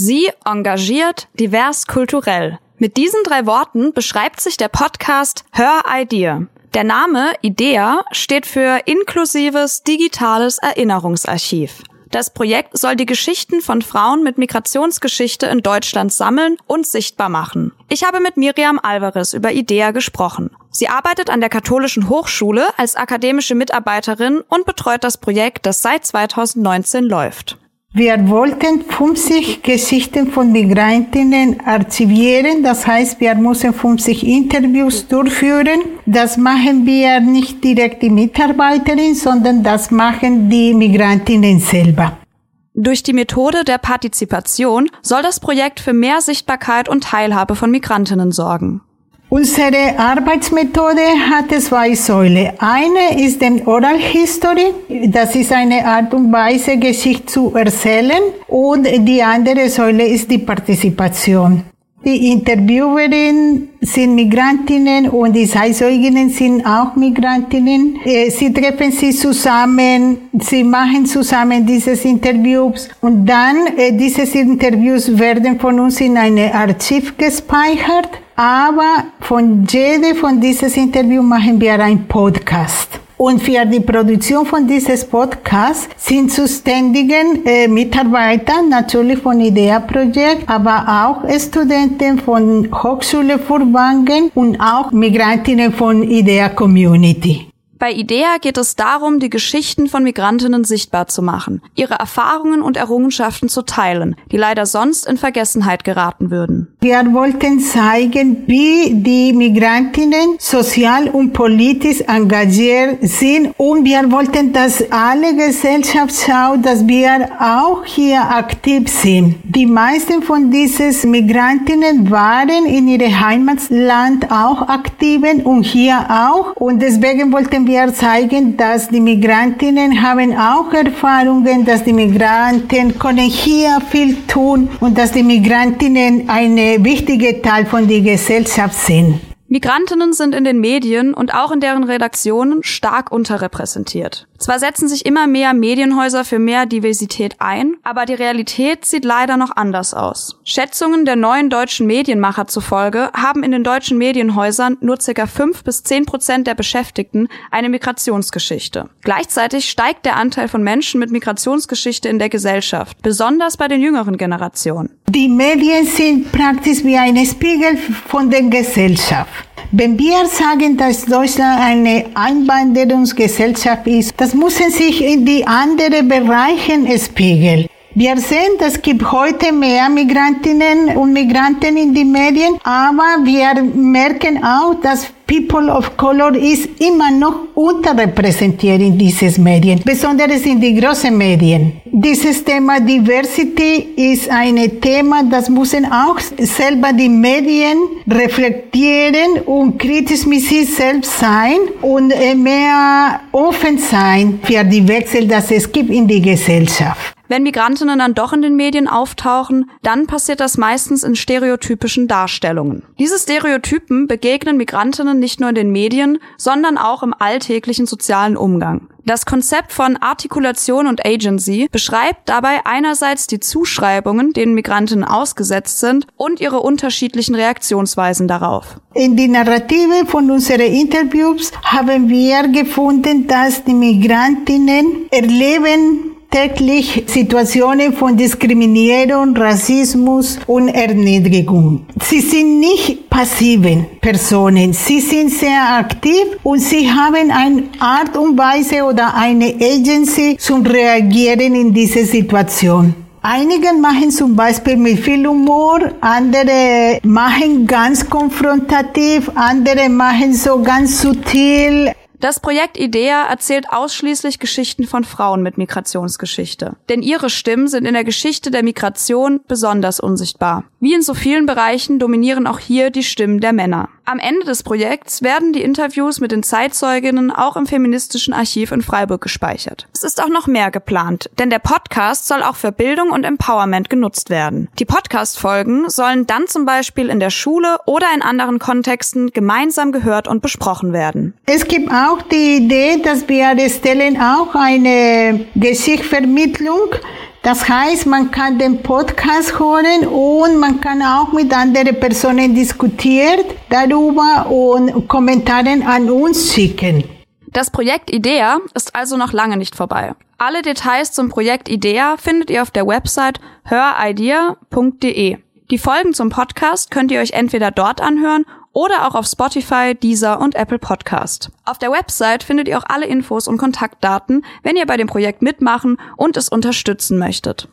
Sie engagiert, divers, kulturell. Mit diesen drei Worten beschreibt sich der Podcast Hör Idea. Der Name IDEA steht für inklusives digitales Erinnerungsarchiv. Das Projekt soll die Geschichten von Frauen mit Migrationsgeschichte in Deutschland sammeln und sichtbar machen. Ich habe mit Miriam Alvarez über IDEA gesprochen. Sie arbeitet an der Katholischen Hochschule als akademische Mitarbeiterin und betreut das Projekt, das seit 2019 läuft. Wir wollten 50 Geschichten von Migrantinnen archivieren. Das heißt, wir müssen 50 Interviews durchführen. Das machen wir nicht direkt die Mitarbeiterin, sondern das machen die Migrantinnen selber. Durch die Methode der Partizipation soll das Projekt für mehr Sichtbarkeit und Teilhabe von Migrantinnen sorgen. Unsere Arbeitsmethode hat zwei Säulen. Eine ist die Oral History. Das ist eine Art und Weise, Geschichte zu erzählen. Und die andere Säule ist die Partizipation. Die Interviewerinnen sind Migrantinnen und die Zeitzeuginnen sind auch Migrantinnen. Äh, sie treffen sich zusammen, sie machen zusammen dieses Interviews und dann äh, dieses Interviews werden von uns in eine Archiv gespeichert aber von jedem von dieses Interview machen wir ein Podcast. Und für die Produktion von dieses Podcast sind zuständigen äh, Mitarbeiter natürlich von IDEA-Projekt, aber auch Studenten von Hochschule für Wangen und auch Migrantinnen von IDEA-Community. Bei IDEA geht es darum, die Geschichten von Migrantinnen sichtbar zu machen, ihre Erfahrungen und Errungenschaften zu teilen, die leider sonst in Vergessenheit geraten würden. Wir wollten zeigen, wie die Migrantinnen sozial und politisch engagiert sind und wir wollten, dass alle Gesellschaft schaut, dass wir auch hier aktiv sind. Die meisten von diesen Migrantinnen waren in ihrem Heimatland auch aktiv und hier auch und deswegen wollten wir zeigen, dass die Migrantinnen haben auch Erfahrungen, dass die Migranten können hier viel tun und dass die Migrantinnen ein wichtiger Teil von der Gesellschaft sind. Migrantinnen sind in den Medien und auch in deren Redaktionen stark unterrepräsentiert. Zwar setzen sich immer mehr Medienhäuser für mehr Diversität ein, aber die Realität sieht leider noch anders aus. Schätzungen der neuen deutschen Medienmacher zufolge haben in den deutschen Medienhäusern nur ca. 5 bis 10 Prozent der Beschäftigten eine Migrationsgeschichte. Gleichzeitig steigt der Anteil von Menschen mit Migrationsgeschichte in der Gesellschaft, besonders bei den jüngeren Generationen. Die Medien sind praktisch wie ein Spiegel von der Gesellschaft. Wenn wir sagen, dass Deutschland eine Einwanderungsgesellschaft ist, das müssen sich in die anderen Bereiche spiegeln. Wir sehen, es gibt heute mehr Migrantinnen und Migranten in den Medien, aber wir merken auch, dass People of Color ist immer noch unterrepräsentiert in diesen Medien, besonders in die großen Medien. Dieses Thema Diversity ist ein Thema, das müssen auch selber die Medien reflektieren und kritisch mit sich selbst sein und mehr offen sein für die Wechsel, dass es gibt in die Gesellschaft. Wenn Migrantinnen dann doch in den Medien auftauchen, dann passiert das meistens in stereotypischen Darstellungen. Diese Stereotypen begegnen Migrantinnen nicht nur in den Medien, sondern auch im alltäglichen sozialen Umgang. Das Konzept von Artikulation und Agency beschreibt dabei einerseits die Zuschreibungen, denen Migrantinnen ausgesetzt sind, und ihre unterschiedlichen Reaktionsweisen darauf. In die Narrative von unseren Interviews haben wir gefunden, dass die Migrantinnen erleben täglich Situationen von Diskriminierung, Rassismus und Erniedrigung. Sie sind nicht passiven Personen, sie sind sehr aktiv und sie haben eine Art und Weise oder eine Agency zum Reagieren in diese Situation. Einige machen zum Beispiel mit viel Humor, andere machen ganz konfrontativ, andere machen so ganz subtil. Das Projekt IDEA erzählt ausschließlich Geschichten von Frauen mit Migrationsgeschichte. Denn ihre Stimmen sind in der Geschichte der Migration besonders unsichtbar. Wie in so vielen Bereichen dominieren auch hier die Stimmen der Männer. Am Ende des Projekts werden die Interviews mit den Zeitzeuginnen auch im feministischen Archiv in Freiburg gespeichert. Es ist auch noch mehr geplant, denn der Podcast soll auch für Bildung und Empowerment genutzt werden. Die Podcast-Folgen sollen dann zum Beispiel in der Schule oder in anderen Kontexten gemeinsam gehört und besprochen werden. Es gibt auch die Idee, dass wir stellen auch eine Geschichtsvermittlung Das heißt, man kann den Podcast hören und man kann auch mit anderen Personen diskutieren darüber und Kommentare an uns schicken. Das Projekt IDEA ist also noch lange nicht vorbei. Alle Details zum Projekt IDEA findet ihr auf der Website höridea.de. Die Folgen zum Podcast könnt ihr euch entweder dort anhören oder auch auf Spotify, Deezer und Apple Podcast. Auf der Website findet ihr auch alle Infos und Kontaktdaten, wenn ihr bei dem Projekt mitmachen und es unterstützen möchtet.